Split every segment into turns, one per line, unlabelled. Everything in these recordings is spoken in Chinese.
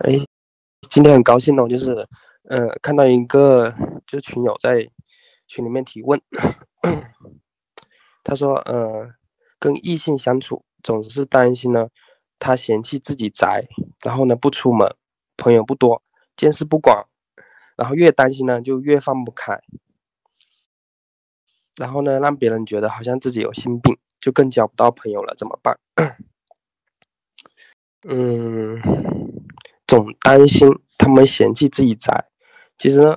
哎，今天很高兴哦，就是，呃，看到一个就是群友在群里面提问，他说，呃，跟异性相处总是担心呢，他嫌弃自己宅，然后呢不出门，朋友不多，见识不广，然后越担心呢就越放不开，然后呢让别人觉得好像自己有心病，就更交不到朋友了，怎么办？嗯。总担心他们嫌弃自己宅，其实呢，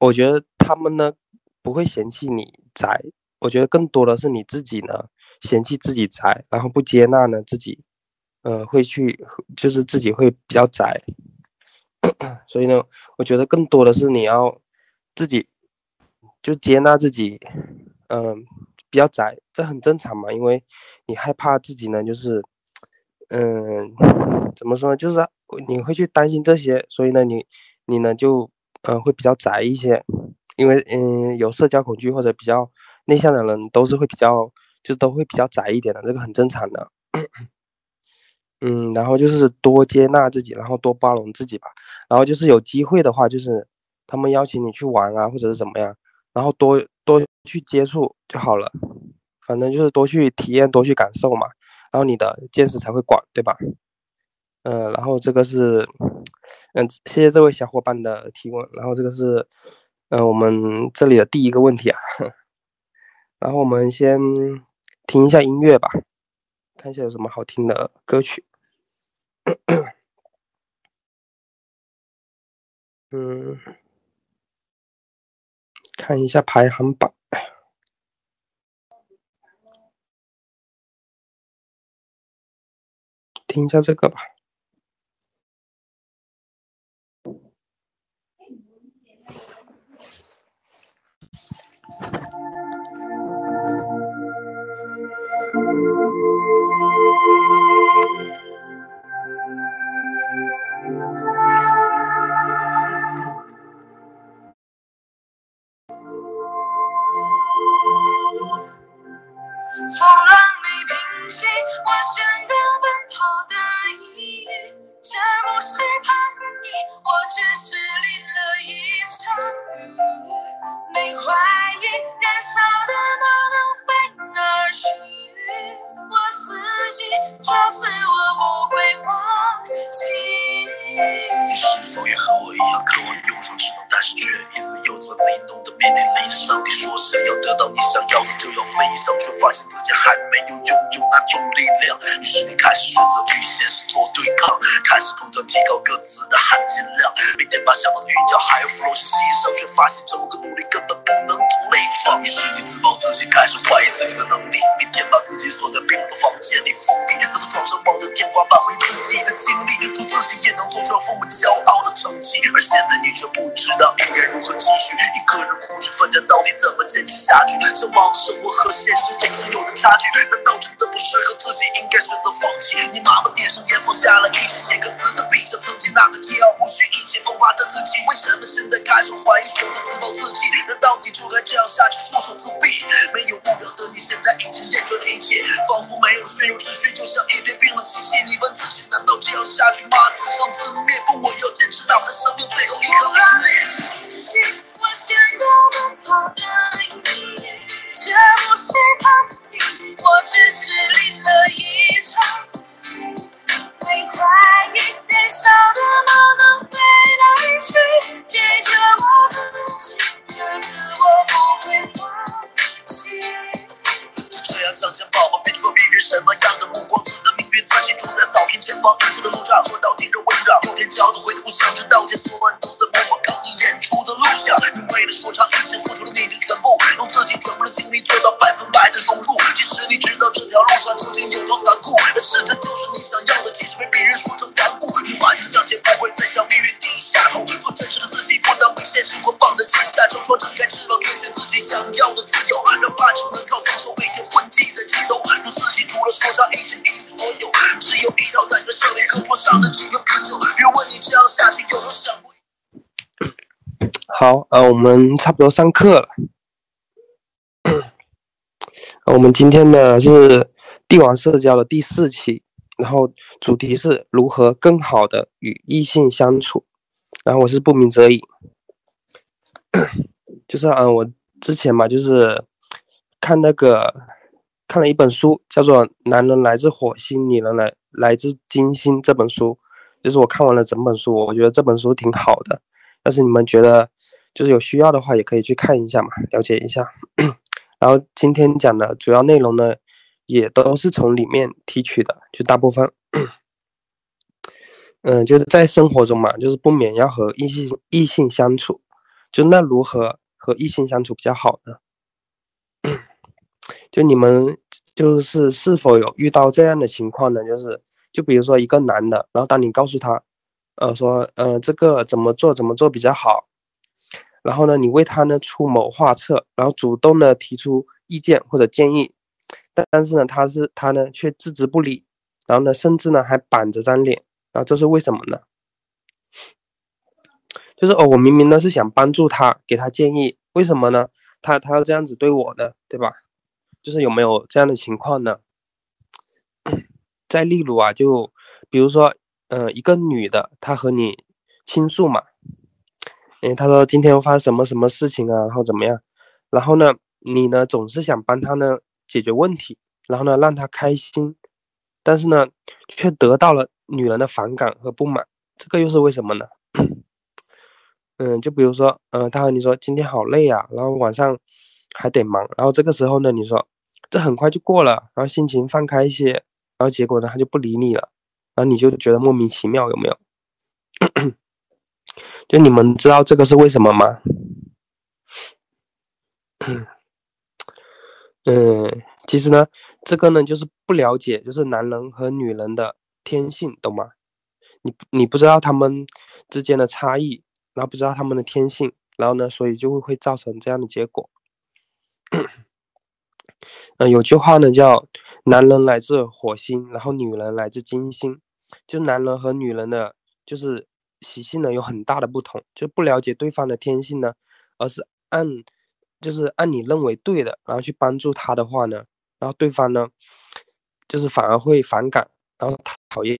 我觉得他们呢不会嫌弃你宅，我觉得更多的是你自己呢嫌弃自己宅，然后不接纳呢自己，呃，会去就是自己会比较宅，所以呢，我觉得更多的是你要自己就接纳自己，嗯，比较宅，这很正常嘛，因为你害怕自己呢就是，嗯，怎么说呢，就是。你会去担心这些，所以呢，你你呢就嗯会比较宅一些，因为嗯有社交恐惧或者比较内向的人都是会比较就都会比较宅一点的，这个很正常的。嗯，然后就是多接纳自己，然后多包容自己吧。然后就是有机会的话，就是他们邀请你去玩啊，或者是怎么样，然后多多去接触就好了。反正就是多去体验，多去感受嘛，然后你的见识才会广，对吧？嗯，然后这个是，嗯，谢谢这位小伙伴的提问。然后这个是，嗯，我们这里的第一个问题啊。然后我们先听一下音乐吧，看一下有什么好听的歌曲。嗯，看一下排行榜，听一下这个吧。飞上，却发现自己还没有拥有那种力量。于是你开始选择与现实做对抗，开始不断提高各自的含金量。每天把想到的韵脚还要落心上，却发现这么个努力根本不放。于是你自暴自弃，开始怀疑自己的能力。每天把自己锁在冰冷的房间里封闭，躺在床上望着天花板回忆自己的经历，祝自己也能做。这父母骄傲的成绩，而现在你却不知道应该如何继续。一个人孤军奋战，到底怎么坚持下去？向往的生活和现实总是有着差距，难道真的适合自己？应该选择放弃。你妈妈点上烟，放下了一支写歌词的笔，像曾经那个桀骜不驯、意气风发的自己。为什么现在开始怀疑，选择自暴自弃？难道你就该这样下去，束手自毙？没有目标的你，现在已经厌倦了一切，仿佛没有了血肉之躯，就像一堆冰冷机械。你问自己，难道这样下去吗？自生自。灭不，我要坚持到我的生命最后一刻。我先到奔跑的意这不是叛逆，我只是淋了一场雨没怀疑，燃烧的梦能飞来去，接着我自己，这次我不会放弃。就这样向前跑吧，别去管别人什么样的目光，自己的命运自己主宰，扫平前方黑色的路障，说到底。有天交的回的故乡，直到天所好，呃，我们差不多上课了。我们今天呢是帝王社交的第四期，
然后主题是如何更好的与异性相处，然后我是不鸣则已，就是嗯，我之前嘛，就是看那个看了一本书，叫做《男人来自火星，女人来来自金星》这本书，就是我看完了整本书，我觉得这本书挺好的，要是你们觉得就是有需要的话，也可以去看一下嘛，了解一下。然后今天讲的主要内容呢。也都是从里面提取的，就大部分，嗯，就是在生活中嘛，就是不免要和异性异性相处，就那如何和异性相处比较好呢？就你们就是是否有遇到这样的情况呢？就是就比如说一个男的，然后当你告诉他，呃，说，呃，这个怎么做怎么做比较好，然后呢，你为他呢出谋划策，然后主动的提出意见或者建议。但是呢，他是他呢却置之不理，然后呢，甚至呢还板着张脸，然后这是为什么呢？就是哦，我明明呢是想帮助他，给他建议，为什么呢？他他要这样子对我呢，对吧？就是有没有这样的情况呢？再例如啊，就比如说，嗯，一个女的，她和你倾诉嘛，哎，他说今天发生什么什么事情啊，然后怎么样？然后呢，你呢总是想帮他呢。解决问题，然后呢，让他开心，但是呢，却得到了女人的反感和不满，这个又是为什么呢？嗯，就比如说，嗯，他和你说今天好累啊，然后晚上还得忙，然后这个时候呢，你说这很快就过了，然后心情放开一些，然后结果呢，他就不理你了，然后你就觉得莫名其妙，有没有？就你们知道这个是为什么吗？嗯，其实呢，这个呢就是不了解，就是男人和女人的天性，懂吗？你你不知道他们之间的差异，然后不知道他们的天性，然后呢，所以就会会造成这样的结果。嗯，有句话呢叫“男人来自火星，然后女人来自金星”，就男人和女人的，就是习性呢有很大的不同，就不了解对方的天性呢，而是按。就是按你认为对的，然后去帮助他的话呢，然后对方呢，就是反而会反感，然后讨厌。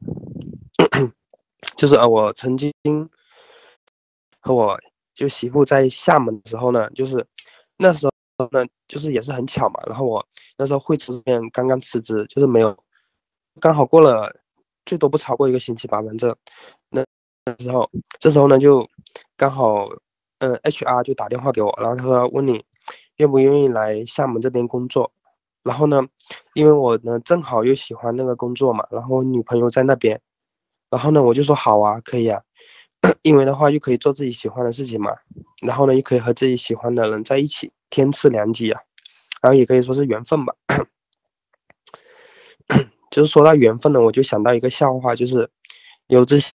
就是呃，我曾经和我就媳妇在厦门的时候呢，就是那时候呢，就是也是很巧嘛。然后我那时候会出面刚刚辞职，就是没有，刚好过了最多不超过一个星期吧，反正那那时候，这时候呢就刚好。嗯，HR 就打电话给我，然后他说问你愿不愿意来厦门这边工作。然后呢，因为我呢正好又喜欢那个工作嘛，然后女朋友在那边，然后呢我就说好啊，可以啊，因为的话又可以做自己喜欢的事情嘛，然后呢又可以和自己喜欢的人在一起，天赐良机啊，然后也可以说是缘分吧。就是说到缘分呢，我就想到一个笑话，就是有只猩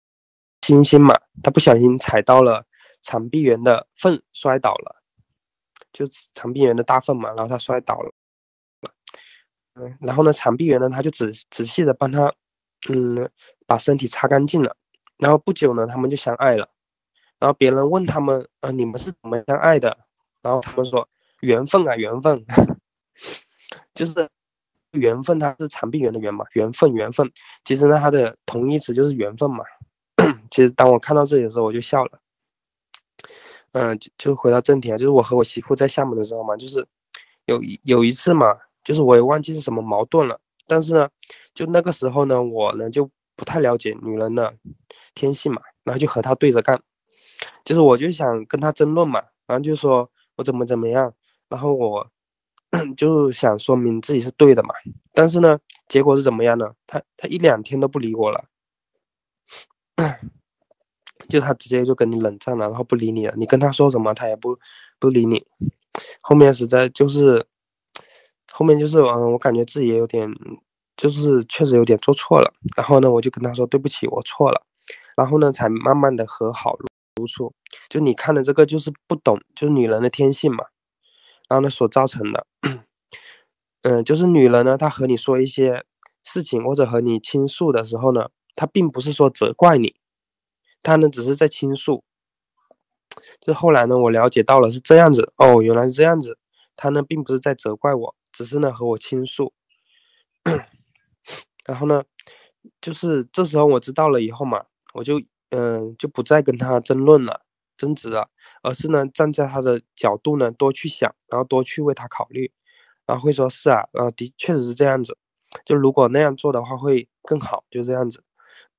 猩嘛，它不小心踩到了。长臂猿的粪摔倒了，就长臂猿的大粪嘛，然后它摔倒了，嗯，然后呢，长臂猿呢，他就仔仔细的帮他，嗯，把身体擦干净了，然后不久呢，他们就相爱了，然后别人问他们，呃，你们是怎么相爱的？然后他们说缘分啊，缘分，就是缘分，它是长臂猿的缘嘛，缘分，缘分，其实呢，它的同义词就是缘分嘛。其实当我看到这里的时候，我就笑了。嗯，就就回到正题啊，就是我和我媳妇在厦门的时候嘛，就是有一有一次嘛，就是我也忘记是什么矛盾了，但是呢，就那个时候呢，我呢就不太了解女人的天性嘛，然后就和她对着干，就是我就想跟她争论嘛，然后就说我怎么怎么样，然后我就是想说明自己是对的嘛，但是呢，结果是怎么样呢？她她一两天都不理我了。就他直接就跟你冷战了，然后不理你了。你跟他说什么，他也不不理你。后面实在就是，后面就是嗯，我感觉自己也有点，就是确实有点做错了。然后呢，我就跟他说对不起，我错了。然后呢，才慢慢的和好如初。就你看的这个就是不懂，就是女人的天性嘛。然后呢，所造成的，嗯，就是女人呢，她和你说一些事情或者和你倾诉的时候呢，她并不是说责怪你。她呢，只是在倾诉。就后来呢，我了解到了是这样子哦，原来是这样子。他呢，并不是在责怪我，只是呢和我倾诉。然后呢，就是这时候我知道了以后嘛，我就嗯就不再跟他争论了、争执了，而是呢站在他的角度呢多去想，然后多去为他考虑，然后会说是啊，呃的确实是这样子，就如果那样做的话会更好，就这样子。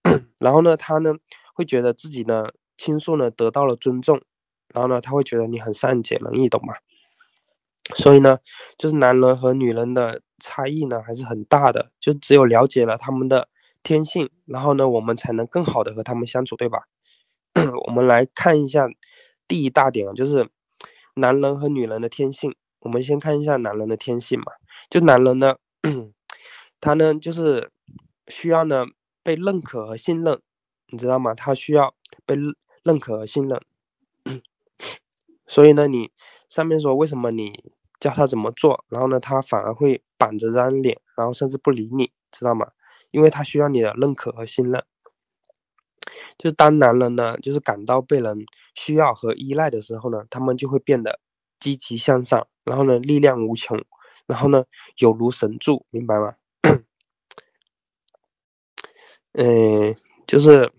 然后呢，他呢会觉得自己呢倾诉呢得到了尊重，然后呢他会觉得你很善解人意，懂吗？所以呢，就是男人和女人的差异呢还是很大的，就只有了解了他们的天性，然后呢我们才能更好的和他们相处，对吧？我们来看一下第一大点啊，就是男人和女人的天性。我们先看一下男人的天性嘛，就男人呢，他呢就是需要呢被认可和信任，你知道吗？他需要被认可和信任，所以呢你。上面说为什么你教他怎么做，然后呢，他反而会板着张脸，然后甚至不理你，知道吗？因为他需要你的认可和信任。就当男人呢，就是感到被人需要和依赖的时候呢，他们就会变得积极向上，然后呢，力量无穷，然后呢，有如神助，明白吗？嗯，就是，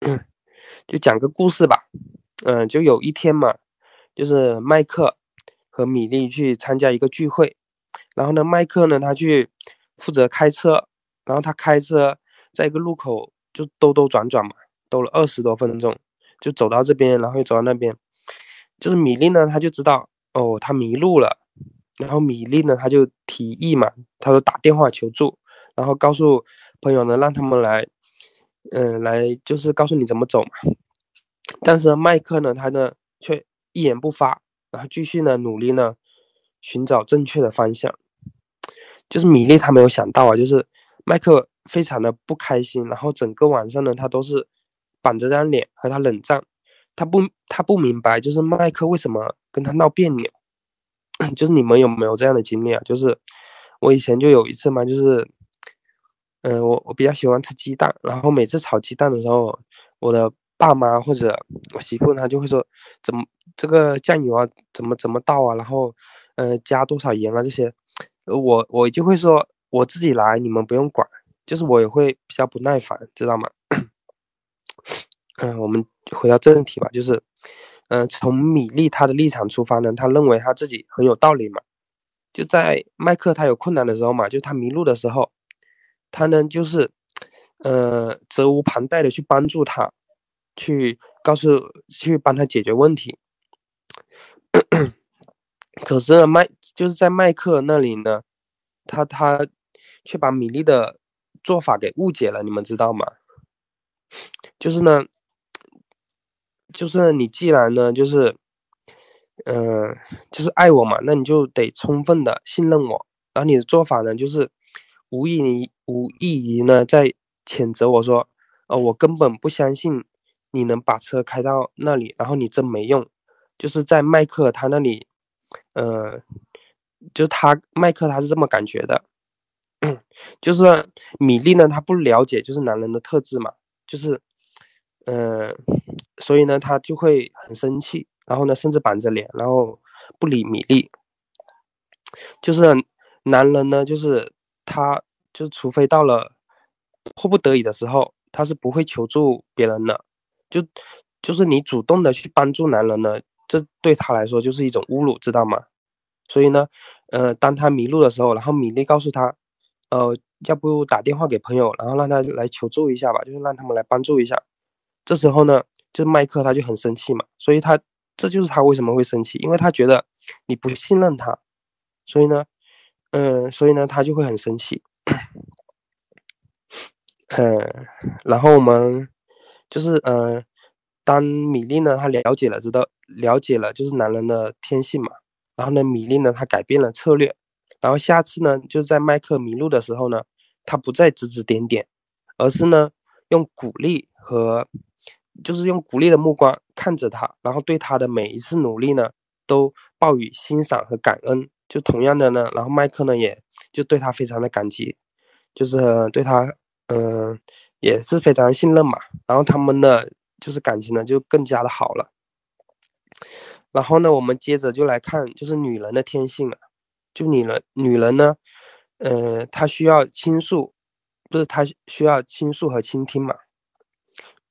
就讲个故事吧。嗯，就有一天嘛，就是麦克和米莉去参加一个聚会，然后呢，麦克呢他去负责开车，然后他开车在一个路口就兜兜转转嘛，兜了二十多分钟，就走到这边，然后又走到那边，就是米莉呢，他就知道哦，他迷路了，然后米莉呢，他就提议嘛，他说打电话求助，然后告诉朋友呢，让他们来，嗯，来就是告诉你怎么走嘛。但是麦克呢，他呢却一言不发，然后继续呢努力呢寻找正确的方向。就是米莉他没有想到啊，就是麦克非常的不开心，然后整个晚上呢他都是板着张脸和他冷战。他不他不明白，就是麦克为什么跟他闹别扭。就是你们有没有这样的经历啊？就是我以前就有一次嘛，就是嗯，我我比较喜欢吃鸡蛋，然后每次炒鸡蛋的时候，我的。爸妈或者我媳妇，她就会说，怎么这个酱油啊，怎么怎么倒啊，然后，呃，加多少盐啊这些，我我就会说我自己来，你们不用管，就是我也会比较不耐烦，知道吗？嗯，我们回到正题吧，就是，嗯，从米粒他的立场出发呢，他认为他自己很有道理嘛，就在麦克他有困难的时候嘛，就他迷路的时候，他呢就是，呃，责无旁贷的去帮助他。去告诉去帮他解决问题，可是呢，麦就是在麦克那里呢，他他却把米粒的做法给误解了，你们知道吗？就是呢，就是你既然呢，就是，嗯，就是爱我嘛，那你就得充分的信任我，然后你的做法呢，就是无意于无异于呢在谴责我说，呃，我根本不相信。你能把车开到那里，然后你真没用，就是在麦克他那里，呃，就他麦克他是这么感觉的，就是米粒呢，他不了解就是男人的特质嘛，就是，嗯，所以呢，他就会很生气，然后呢，甚至板着脸，然后不理米粒，就是男人呢，就是他，就除非到了迫不得已的时候，他是不会求助别人的。就就是你主动的去帮助男人呢，这对他来说就是一种侮辱，知道吗？所以呢，呃，当他迷路的时候，然后米粒告诉他，呃，要不打电话给朋友，然后让他来求助一下吧，就是让他们来帮助一下。这时候呢，就是麦克他就很生气嘛，所以他这就是他为什么会生气，因为他觉得你不信任他，所以呢，嗯，所以呢，他就会很生气。嗯，然后我们。就是，嗯，当米粒呢，她了解了，知道了解了，就是男人的天性嘛。然后呢，米粒呢，她改变了策略。然后下次呢，就在麦克迷路的时候呢，他不再指指点点，而是呢，用鼓励和，就是用鼓励的目光看着他，然后对他的每一次努力呢，都报以欣赏和感恩。就同样的呢，然后麦克呢，也就对他非常的感激，就是对他，嗯。也是非常信任嘛，然后他们的就是感情呢就更加的好了。然后呢，我们接着就来看就是女人的天性了，就女人女人呢，呃，她需要倾诉，不是她需要倾诉和倾听嘛？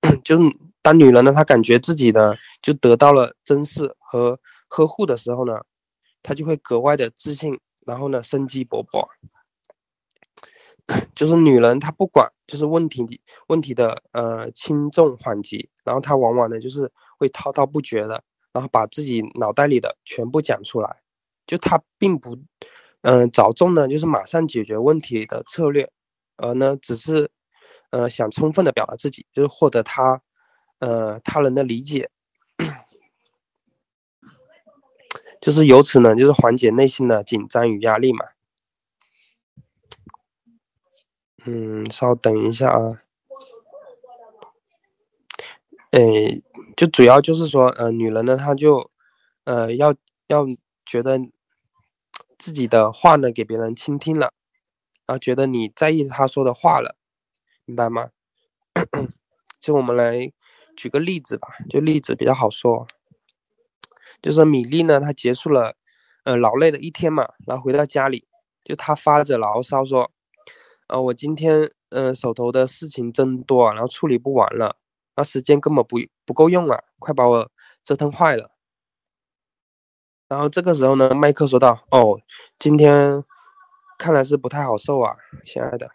就是当女人呢，她感觉自己呢就得到了珍视和呵护的时候呢，她就会格外的自信，然后呢生机勃勃。就是女人，她不管就是问题问题的呃轻重缓急，然后她往往呢就是会滔滔不绝的，然后把自己脑袋里的全部讲出来。就他并不嗯着重呢就是马上解决问题的策略，而呢只是呃想充分的表达自己，就是获得他呃他人的理解，就是由此呢就是缓解内心的紧张与压力嘛。嗯，稍等一下啊。诶，就主要就是说，呃，女人呢，她就，呃，要要觉得自己的话呢给别人倾听了，然后觉得你在意他说的话了，明白吗？就我们来举个例子吧，就例子比较好说，就是米粒呢，她结束了，呃，劳累的一天嘛，然后回到家里，就她发着牢骚说。呃，我今天嗯手头的事情真多，然后处理不完了，那时间根本不不够用啊，快把我折腾坏了。然后这个时候呢，麦克说道：“哦，今天看来是不太好受啊，亲爱的。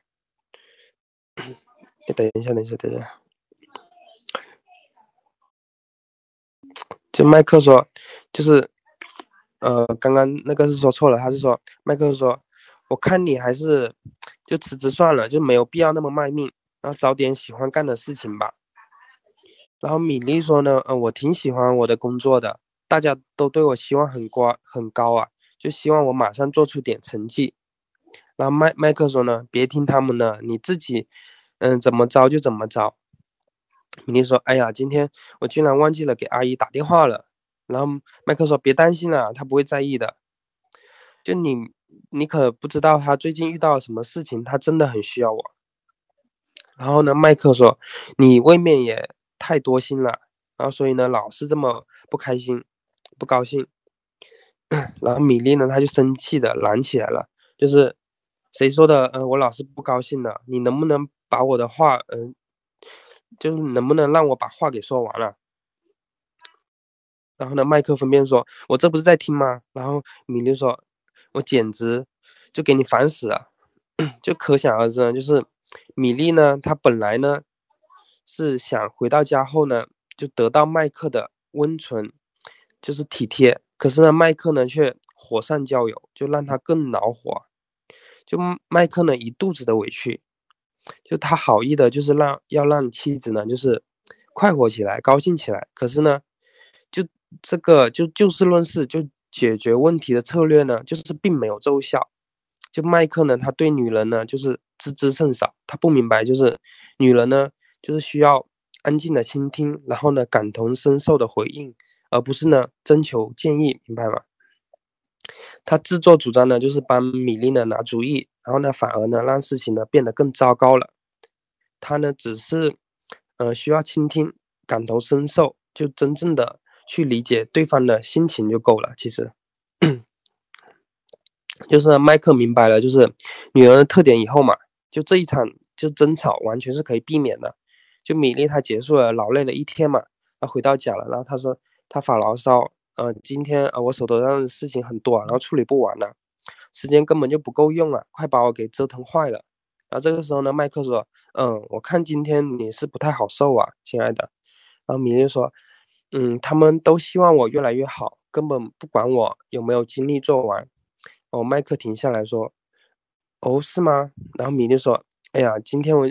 等一下，等一下，等一下。”就麦克说，就是呃，刚刚那个是说错了，他是说麦克说，我看你还是。就辞职算了，就没有必要那么卖命，然后找点喜欢干的事情吧。然后米粒说呢，嗯，我挺喜欢我的工作的，大家都对我希望很高很高啊，就希望我马上做出点成绩。然后麦麦克说呢，别听他们的，你自己，嗯，怎么着就怎么着。米粒说，哎呀，今天我居然忘记了给阿姨打电话了。然后麦克说，别担心了，他不会在意的。就你。你可不知道他最近遇到了什么事情，他真的很需要我。然后呢，麦克说：“你未免也太多心了。”然后所以呢，老是这么不开心、不高兴。然后米莉呢，他就生气的拦起来了，就是谁说的？嗯，我老是不高兴的。你能不能把我的话，嗯，就是能不能让我把话给说完了？然后呢，麦克分辨说：“我这不是在听吗？”然后米莉说。我简直就给你烦死了，就可想而知呢。就是米粒呢，她本来呢是想回到家后呢，就得到麦克的温存，就是体贴。可是呢，麦克呢却火上浇油，就让他更恼火。就麦克呢一肚子的委屈，就他好意的，就是让要让妻子呢，就是快活起来，高兴起来。可是呢，就这个就就事论事就。解决问题的策略呢，就是并没有奏效。就麦克呢，他对女人呢，就是知之甚少，他不明白，就是女人呢，就是需要安静的倾听，然后呢，感同身受的回应，而不是呢，征求建议，明白吗？他自作主张呢，就是帮米莉呢拿主意，然后呢，反而呢，让事情呢变得更糟糕了。他呢，只是，呃，需要倾听，感同身受，就真正的。去理解对方的心情就够了。其实，就是麦克明白了，就是女人的特点以后嘛，就这一场就争吵完全是可以避免的。就米莉她结束了劳累的一天嘛，她回到家了，然后她说他发牢骚，呃，今天呃我手头上的事情很多，然后处理不完了，时间根本就不够用啊，快把我给折腾坏了。然后这个时候呢，麦克说，嗯，我看今天你是不太好受啊，亲爱的。然后米莉说。嗯，他们都希望我越来越好，根本不管我有没有精力做完。哦，麦克停下来说：“哦，是吗？”然后米莉说：“哎呀，今天我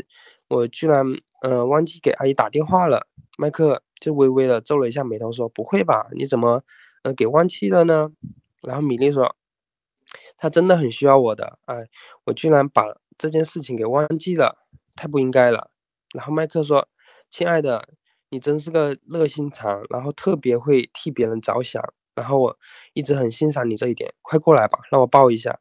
我居然嗯忘记给阿姨打电话了。”麦克就微微的皱了一下眉头说：“不会吧？你怎么呃给忘记了呢？”然后米莉说：“他真的很需要我的，哎，我居然把这件事情给忘记了，太不应该了。”然后麦克说：“亲爱的。”你真是个热心肠，然后特别会替别人着想，然后我一直很欣赏你这一点。快过来吧，让我抱一下。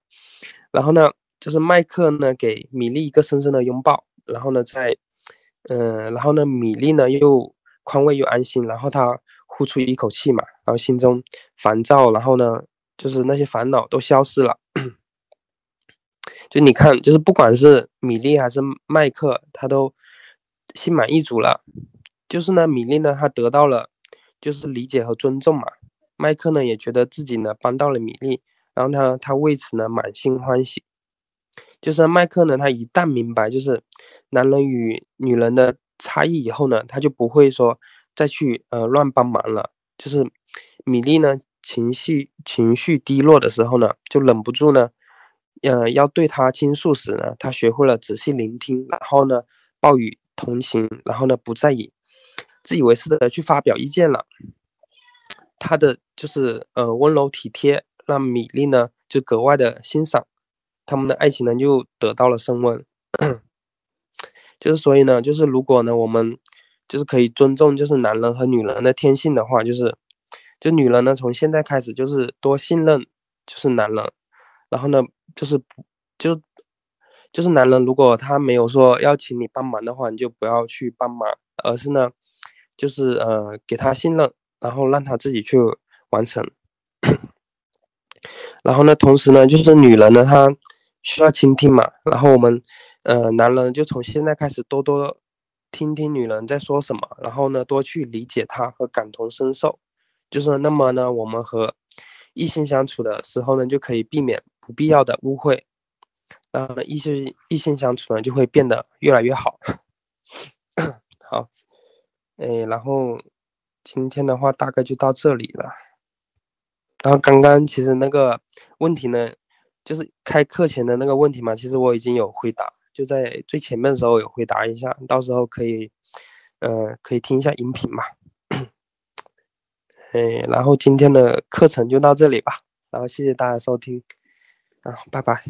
然后呢，就是麦克呢给米莉一个深深的拥抱，然后呢再，嗯，然后呢米莉呢又宽慰又安心，然后他呼出一口气嘛，然后心中烦躁，然后呢就是那些烦恼都消失了。就你看，就是不管是米莉还是麦克，他都心满意足了。就是呢，米莉呢，他得到了就是理解和尊重嘛。麦克呢，也觉得自己呢帮到了米莉，然后呢，他为此呢满心欢喜。就是麦克呢，他一旦明白就是男人与女人的差异以后呢，他就不会说再去呃乱帮忙了。就是米粒呢情绪情绪低落的时候呢，就忍不住呢，呃要对他倾诉时呢，他学会了仔细聆听，然后呢报以同情，然后呢不再以自以为是的去发表意见了。他的就是呃温柔体贴，让米粒呢就格外的欣赏。他们的爱情呢，就得到了升温。就是所以呢，就是如果呢，我们就是可以尊重，就是男人和女人的天性的话，就是，就女人呢，从现在开始就是多信任，就是男人。然后呢，就是不就就是男人，如果他没有说要请你帮忙的话，你就不要去帮忙，而是呢，就是呃，给他信任，然后让他自己去完成。然后呢，同时呢，就是女人呢，她。需要倾听嘛，然后我们，呃，男人就从现在开始多多听听女人在说什么，然后呢，多去理解她和感同身受，就是那么呢，我们和异性相处的时候呢，就可以避免不必要的误会，然后呢，异性异性相处呢就会变得越来越好。好，哎，然后今天的话大概就到这里了，然后刚刚其实那个问题呢。就是开课前的那个问题嘛，其实我已经有回答，就在最前面的时候有回答一下，到时候可以，呃，可以听一下音频嘛。哎，然后今天的课程就到这里吧，然后谢谢大家收听，啊，拜拜。